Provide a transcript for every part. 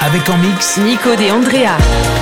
Avec en mix Nico de Andrea.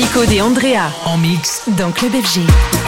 Nico et Andrea en mix dans Club FG.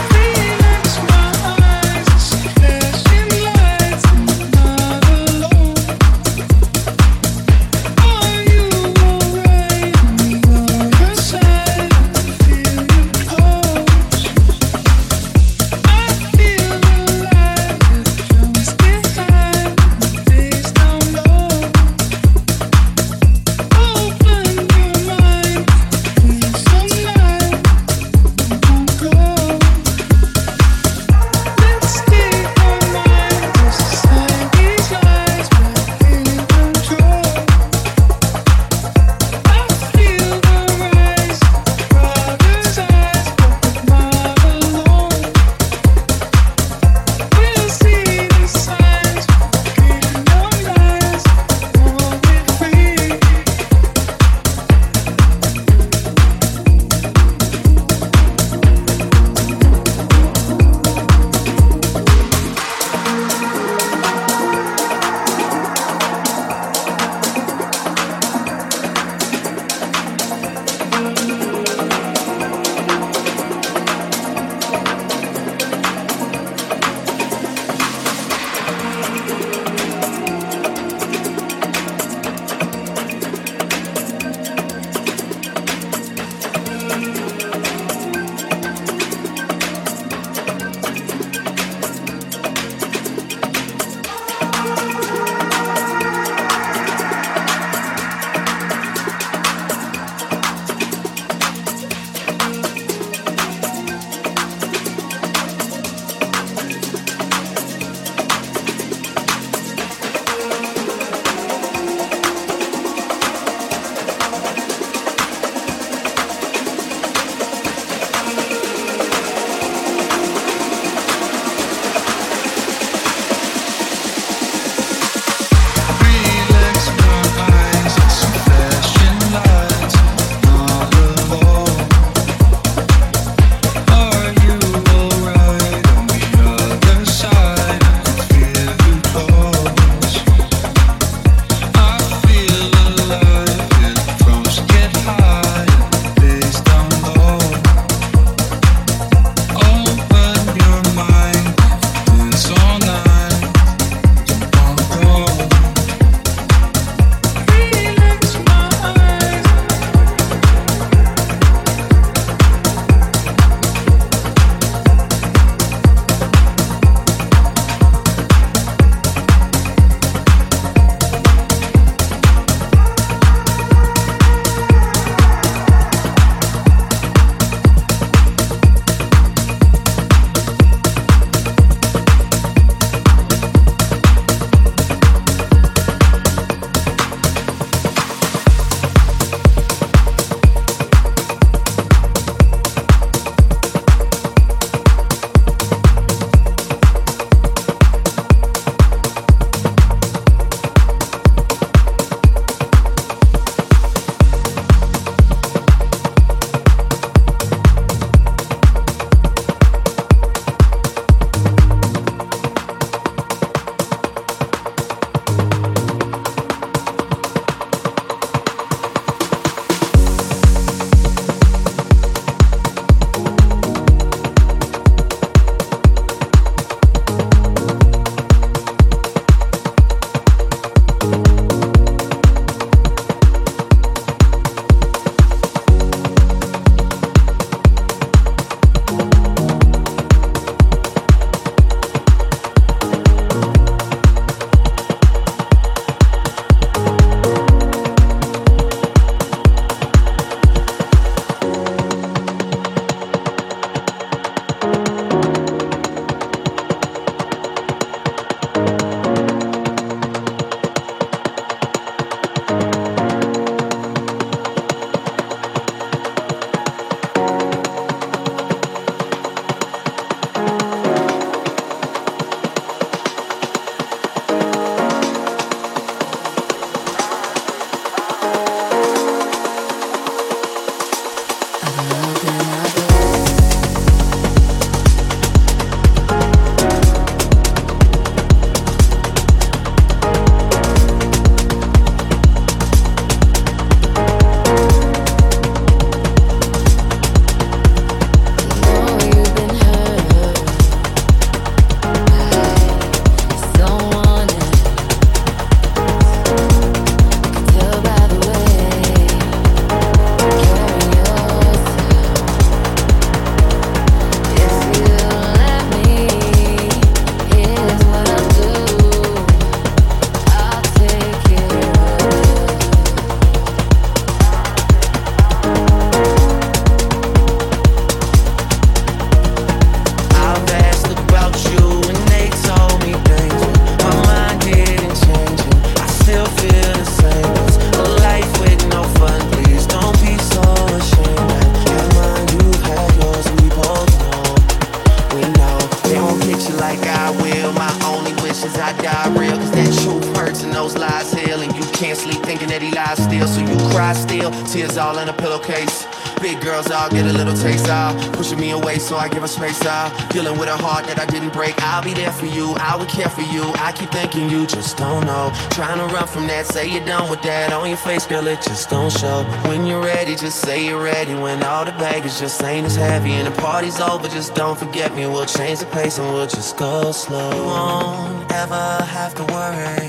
Would care for you. I keep thinking you just don't know. Trying to run from that, say you're done with that. On your face, girl, it just don't show. When you're ready, just say you're ready. When all the baggage just ain't as heavy and the party's over, just don't forget me. We'll change the pace and we'll just go slow. You won't ever have to worry.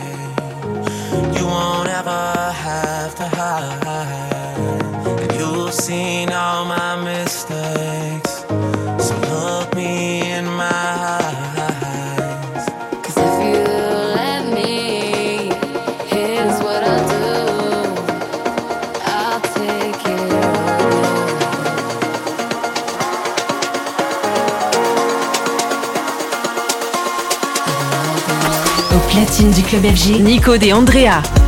You won't ever have to hide You've seen all my mistakes. Nico et Andrea.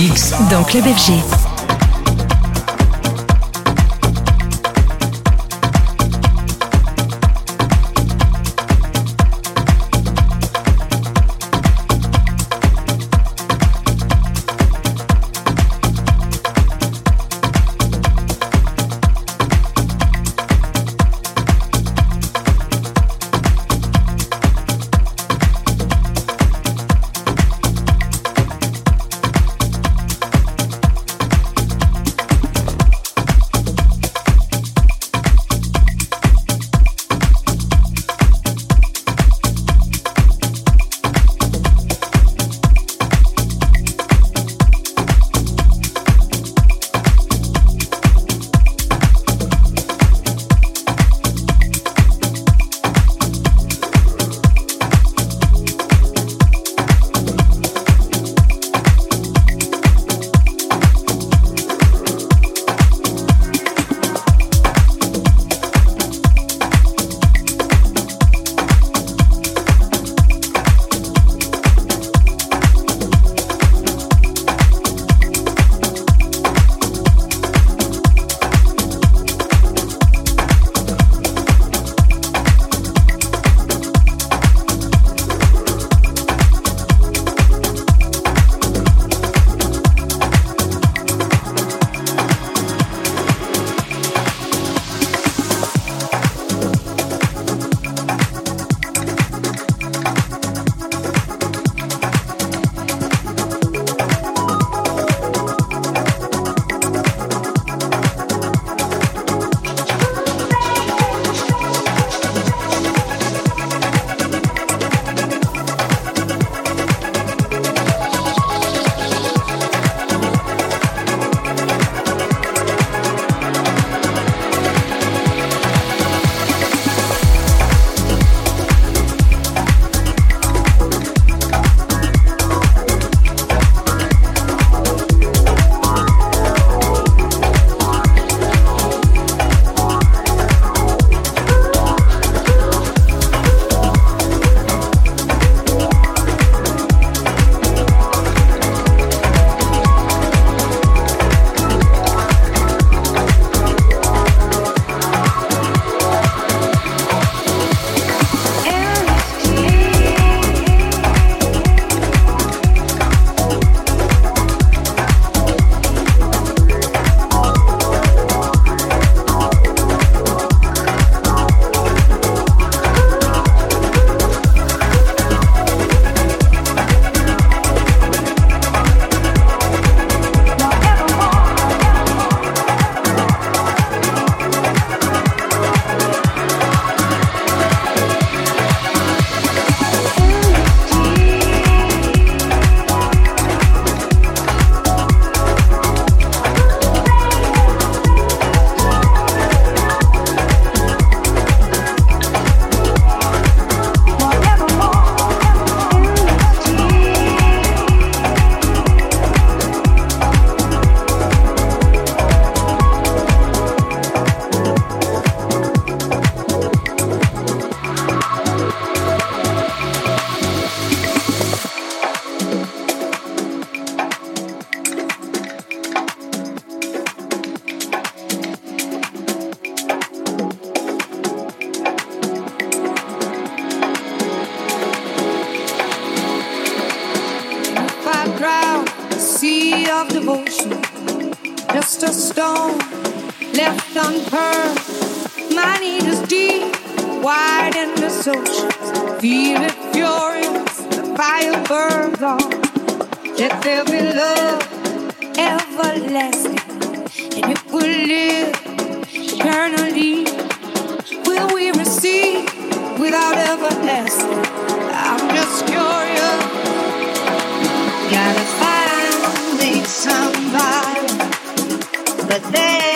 Mix dans Club. furious, the fire burns on. Let there be love everlasting, and if we live eternally, will we receive without everlasting? I'm just curious. Gotta find me somebody, but there.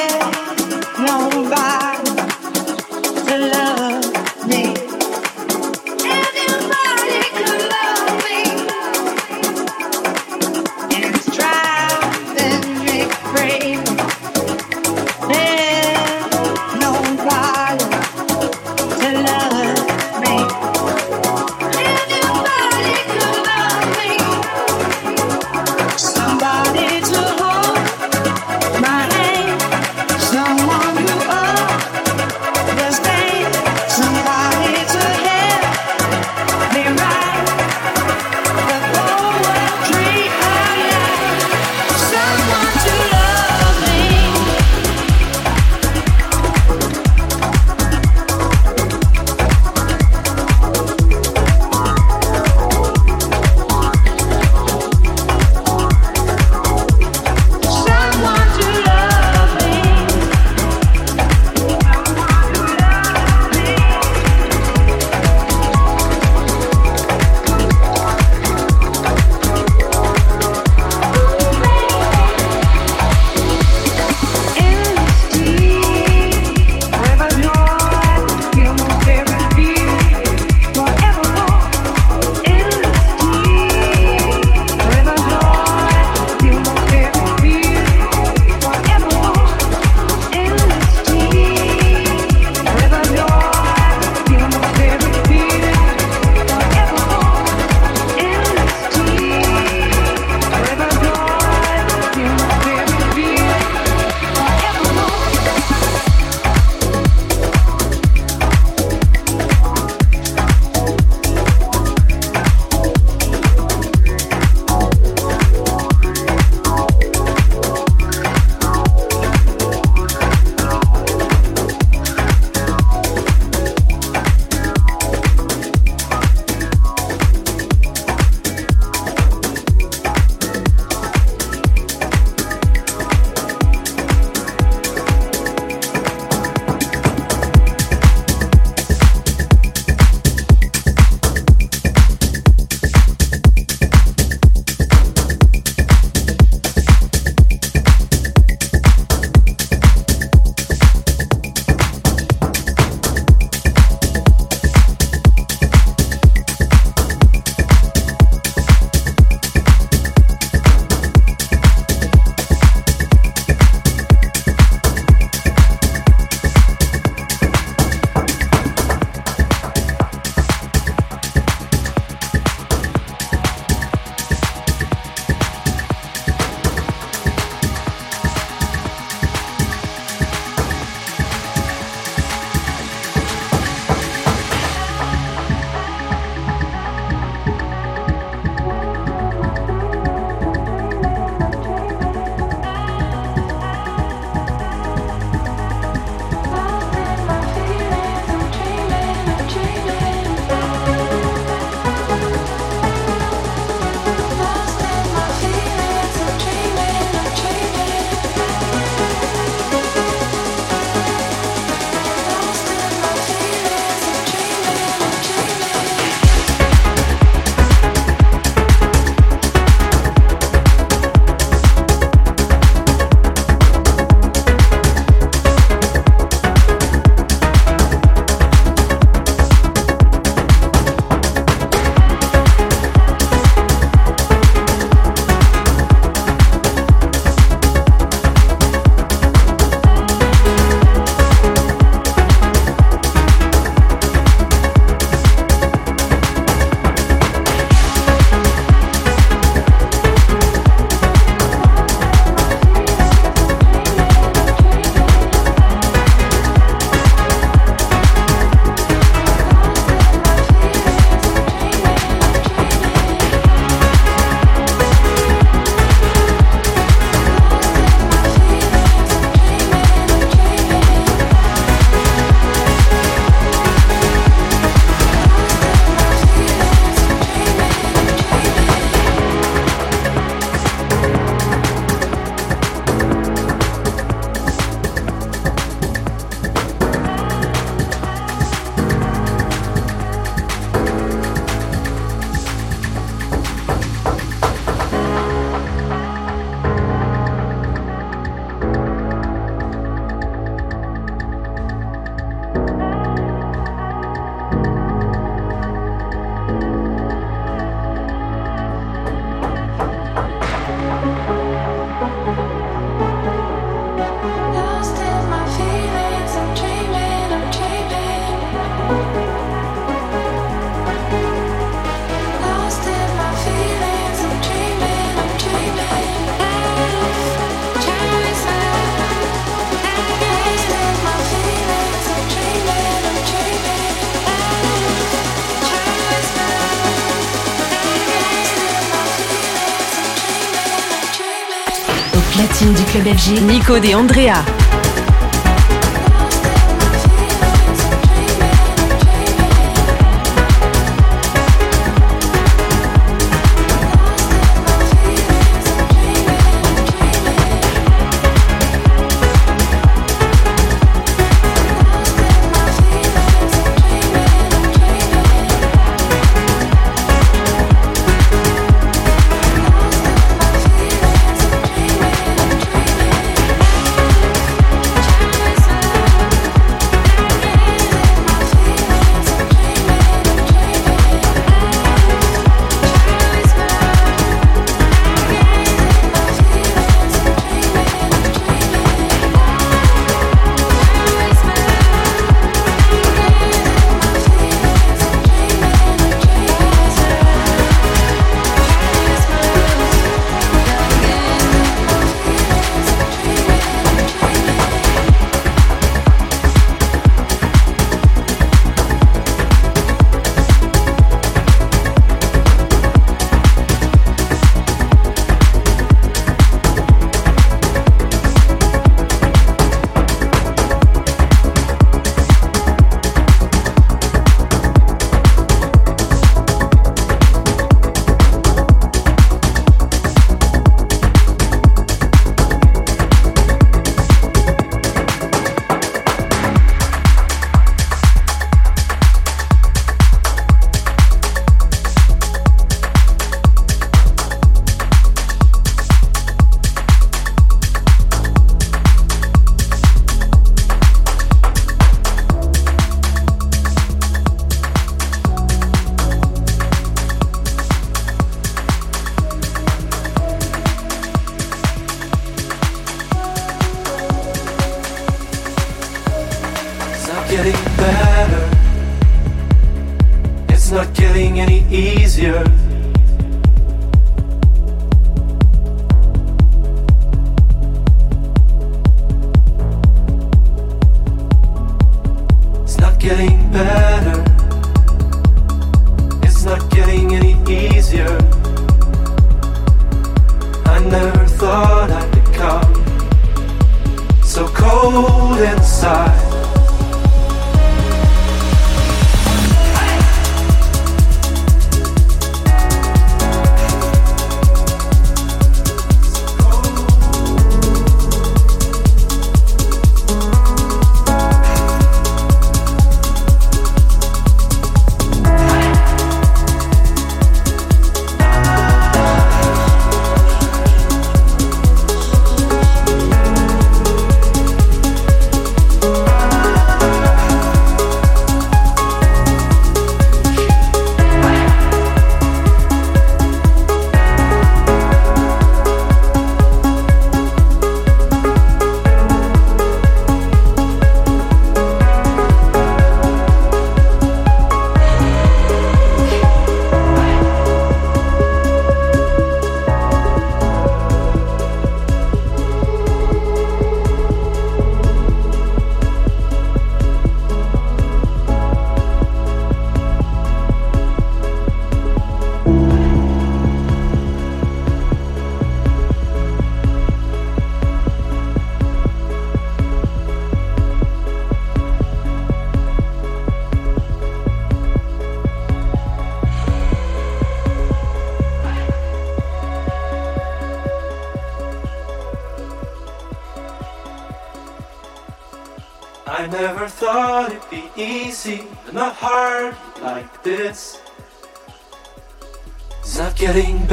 Du club FG, Nico et Andrea.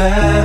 Never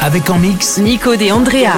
Avec en mix Nico et Andrea.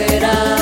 esperar.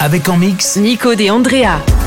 Avec en mix Nico de Andrea.